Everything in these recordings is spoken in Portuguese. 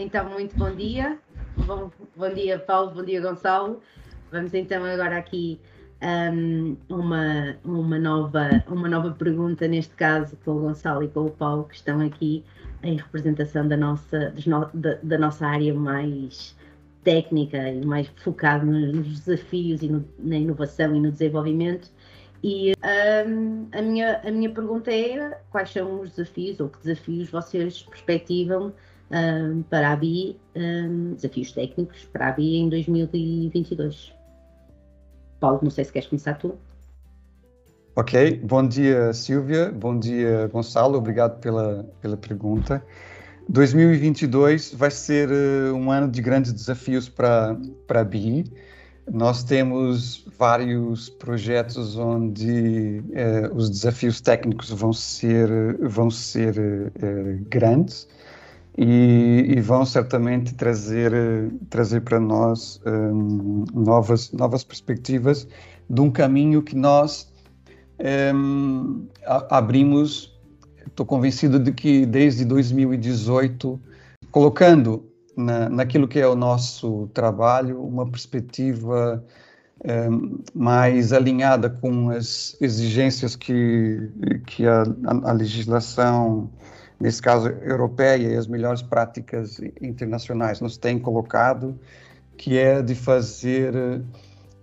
Então, muito bom dia. Bom, bom dia, Paulo. Bom dia, Gonçalo. Vamos então agora aqui um, uma, uma, nova, uma nova pergunta, neste caso com o Gonçalo e com o Paulo, que estão aqui em representação da nossa, da, da nossa área mais técnica e mais focada nos desafios e no, na inovação e no desenvolvimento. E um, a, minha, a minha pergunta é quais são os desafios ou que desafios vocês perspectivam um, para a BI, um, desafios técnicos para a BI em 2022. Paulo, não sei se queres começar tu. Ok, bom dia Silvia, bom dia Gonçalo, obrigado pela, pela pergunta. 2022 vai ser uh, um ano de grandes desafios para a BI. Nós temos vários projetos onde uh, os desafios técnicos vão ser, vão ser uh, grandes e, e, vão certamente trazer, trazer para nós um, novas, novas perspectivas de um caminho que nós um, abrimos. Estou convencido de que desde 2018, colocando na, naquilo que é o nosso trabalho uma perspectiva um, mais alinhada com as exigências que, que a, a legislação nesse caso europeia e as melhores práticas internacionais nos têm colocado, que é de fazer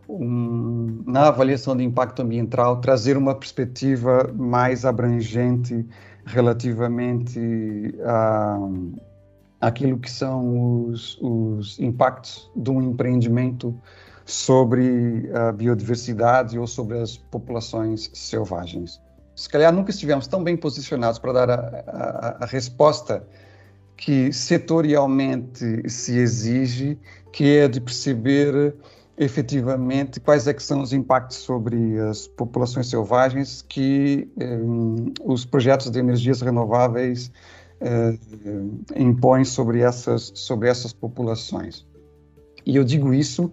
um, na avaliação de impacto ambiental trazer uma perspectiva mais abrangente relativamente a aquilo que são os, os impactos de um empreendimento sobre a biodiversidade ou sobre as populações selvagens se calhar nunca estivemos tão bem posicionados para dar a, a, a resposta que setorialmente se exige, que é de perceber efetivamente quais é que são os impactos sobre as populações selvagens que eh, os projetos de energias renováveis eh, impõem sobre essas, sobre essas populações. E eu digo isso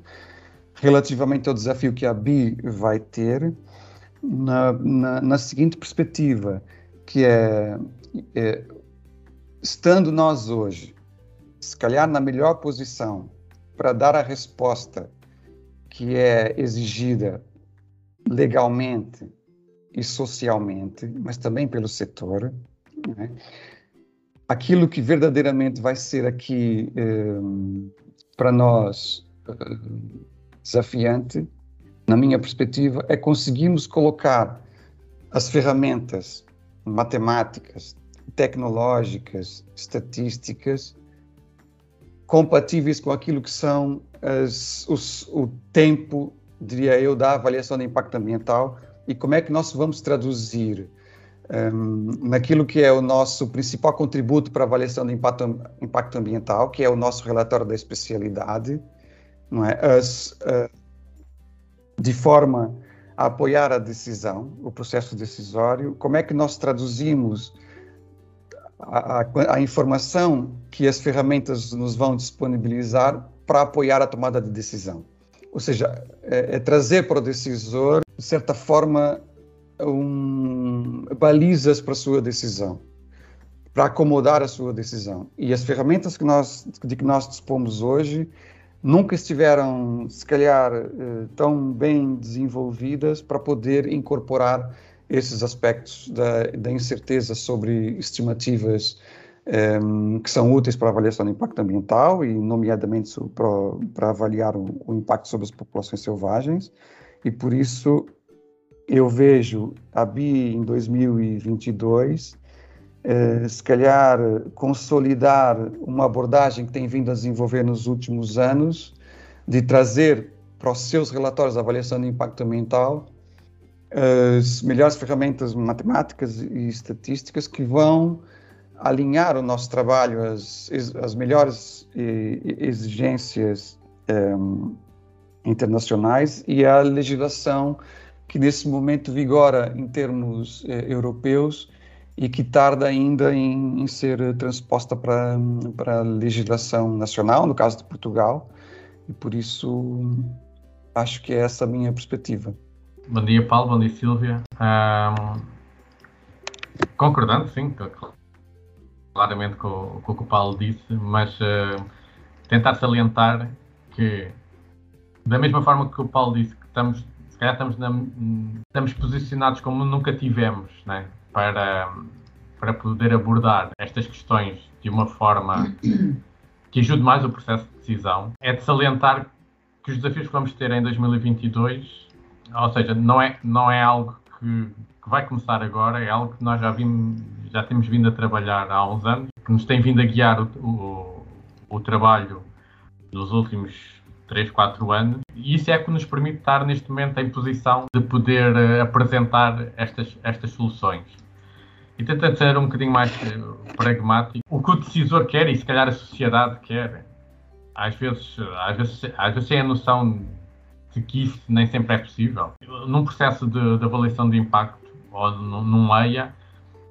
relativamente ao desafio que a BI vai ter, na, na, na seguinte perspectiva, que é, é, estando nós hoje, se calhar na melhor posição para dar a resposta que é exigida legalmente e socialmente, mas também pelo setor, né? aquilo que verdadeiramente vai ser aqui eh, para nós eh, desafiante na minha perspectiva, é conseguirmos colocar as ferramentas matemáticas, tecnológicas, estatísticas compatíveis com aquilo que são as, os, o tempo, diria eu, da avaliação de impacto ambiental e como é que nós vamos traduzir um, naquilo que é o nosso principal contributo para a avaliação de impacto, impacto ambiental, que é o nosso relatório da especialidade, não é? As, uh, de forma a apoiar a decisão, o processo decisório, como é que nós traduzimos a, a, a, informação que as ferramentas nos vão disponibilizar para apoiar a tomada de decisão. Ou seja, é, é trazer para o decisor, de certa forma, um, balizas para a sua decisão, para acomodar a sua decisão. E as ferramentas que nós, de que nós dispomos hoje nunca estiveram, se calhar, eh, tão bem desenvolvidas para poder incorporar esses aspectos da, da incerteza sobre estimativas um, ehm, que são úteis para a avaliação do impacto ambiental e, nomeadamente, para, para avaliar o, o, impacto sobre as populações selvagens. E, por isso, eu vejo a BI em 2022 eh, se calhar consolidar uma abordagem que tem vindo a desenvolver nos últimos anos, de trazer para os seus relatórios de avaliação de impacto ambiental as melhores ferramentas matemáticas e estatísticas que vão alinhar o nosso trabalho às, às melhores exigências eh, internacionais e à legislação que nesse momento vigora em termos eh, europeus e que tarda ainda em, em ser transposta para, a legislação nacional, no caso de Portugal, e por isso acho que é essa a minha perspectiva. Bom dia, Paulo, bom dia, Silvia. Um, concordando, sim, claramente com, com o que o Paulo disse, mas uh, tentar salientar que, da mesma forma que o Paulo disse, que estamos, se calhar estamos, na, estamos posicionados como nunca tivemos né, para, para poder abordar estas questões de uma forma que ajude mais o processo de decisão, é de salientar que os desafios que vamos ter em 2022, ou seja, não é, não é algo que, que vai começar agora, é algo que nós já, vimos, já temos vindo a trabalhar há uns anos, que nos tem vindo a guiar o, o, o trabalho nos últimos 3, 4 anos, e isso é que nos permite estar neste momento em posição de poder uh, apresentar estas, estas soluções. E tentando ser um bocadinho mais uh, pragmático, o que o decisor quer e se calhar a sociedade quer, às vezes, às vezes, às vezes tem a noção de que isso nem sempre é possível. Num processo de, de avaliação de impacto ou num EIA,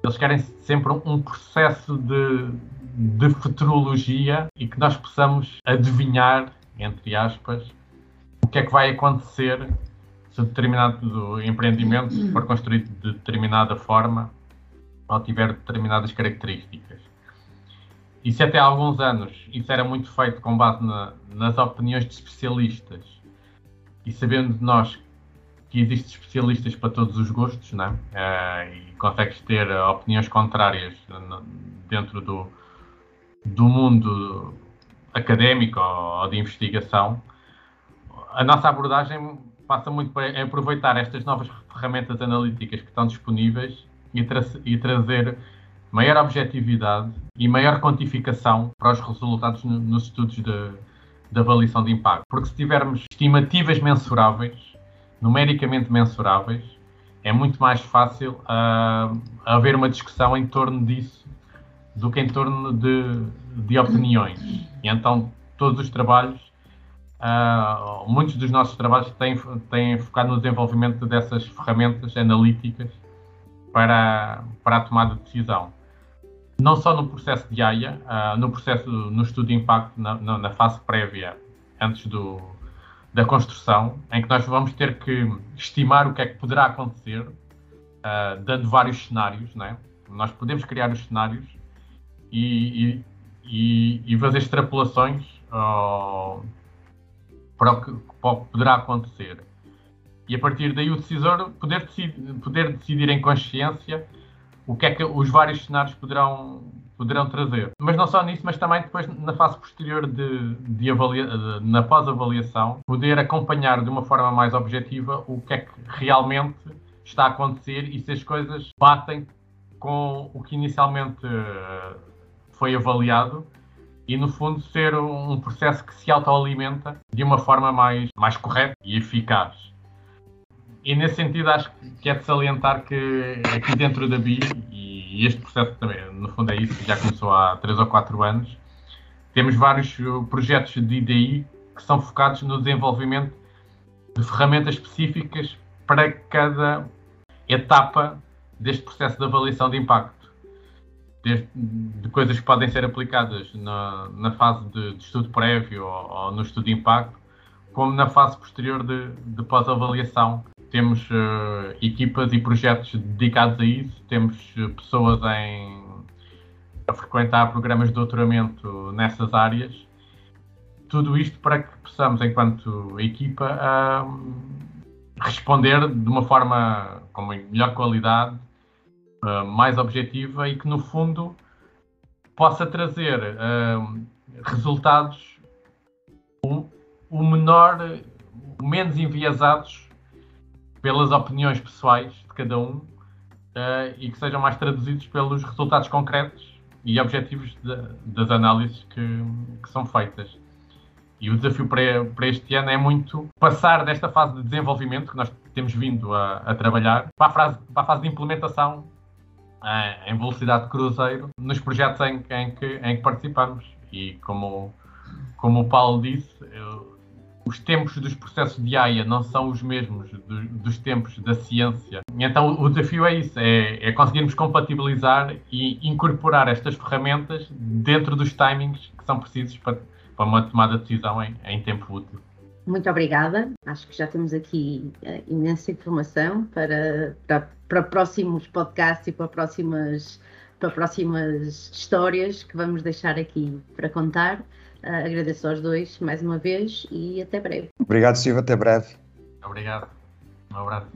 eles querem sempre um processo de, de futurologia e que nós possamos adivinhar, entre aspas, o que é que vai acontecer se determinado empreendimento for construído de determinada forma ou tiver determinadas características. Isso até há alguns anos, isso era muito feito com base na, nas opiniões de especialistas e sabendo nós que existem especialistas para todos os gostos, né? Uh, e consegues ter opiniões contrárias dentro do, do mundo académico ou de investigação, a nossa abordagem passa muito por aproveitar estas novas ferramentas analíticas que estão disponíveis e, tra e trazer maior objetividade e maior quantificação para os resultados no, nos estudos de, de avaliação de impacto. Porque se tivermos estimativas mensuráveis, numericamente mensuráveis, é muito mais fácil uh, haver uma discussão em torno disso do que em torno de, de opiniões. E então, todos os trabalhos, uh, muitos dos nossos trabalhos têm, têm focado no desenvolvimento dessas ferramentas analíticas para, para a tomada de decisão. Não só no processo de AIA, uh, no processo, no estudo de impacto, na, na, na fase prévia, antes do, da construção, em que nós vamos ter que estimar o que é que poderá acontecer, uh, dando vários cenários, né? Nós podemos criar os cenários e, e, e fazer extrapolações uh, para, o que, para o que poderá acontecer. E a partir daí o decisor poder, decidir, poder decidir em consciência o que é que os vários cenários poderão, poderão trazer. Mas não só nisso, mas também depois na fase posterior de, de avalia, de, na pós-avaliação, poder acompanhar de uma forma mais objetiva o que é que realmente está a acontecer e se as coisas batem com o que inicialmente foi avaliado e, no fundo, ser um processo que se autoalimenta de uma forma mais, mais correta e eficaz. E, nesse sentido, acho que é de salientar que aqui dentro da BI, e este processo também, no fundo, é isso, já começou há 3 ou 4 anos, temos vários projetos de IDI que são focados no desenvolvimento de ferramentas específicas para cada etapa deste processo de avaliação de impacto desde de coisas que podem ser aplicadas na, na fase de, de, estudo prévio ou, ou, no estudo de impacto, como na fase posterior de, de pós-avaliação. Temos uh, equipas e projetos dedicados a isso, temos uh, pessoas em, a frequentar programas de doutoramento nessas áreas. Tudo isto para que possamos, enquanto equipa, uh, responder de uma forma com melhor qualidade uh, mais objetiva e que, no fundo, possa trazer resultados o, o menor, menos enviesados pelas opiniões pessoais de cada um uh, e que sejam mais traduzidos pelos resultados concretos e objetivos de, das análises que, que, são feitas. E o desafio para, para, este ano é muito passar desta fase de desenvolvimento que nós temos vindo a, a trabalhar para a, fase, para a fase de implementação em velocidade de cruzeiro nos projetos em, em, que, em que. E como, como o Paulo disse, os tempos dos processos de AIA não são os mesmos do, dos tempos da ciência. Então o desafio é isso, é, é, conseguirmos compatibilizar e incorporar estas ferramentas dentro dos timings que são precisos para, para uma tomada de decisão em, em tempo útil. Muito obrigada. Acho que já temos aqui uh, imensa informação para, para, para próximos podcasts e para próximas para próximas histórias que vamos deixar aqui para contar. Uh, agradeço aos dois mais uma vez e até breve. Obrigado, Silva. Até breve. Obrigado. Um abraço.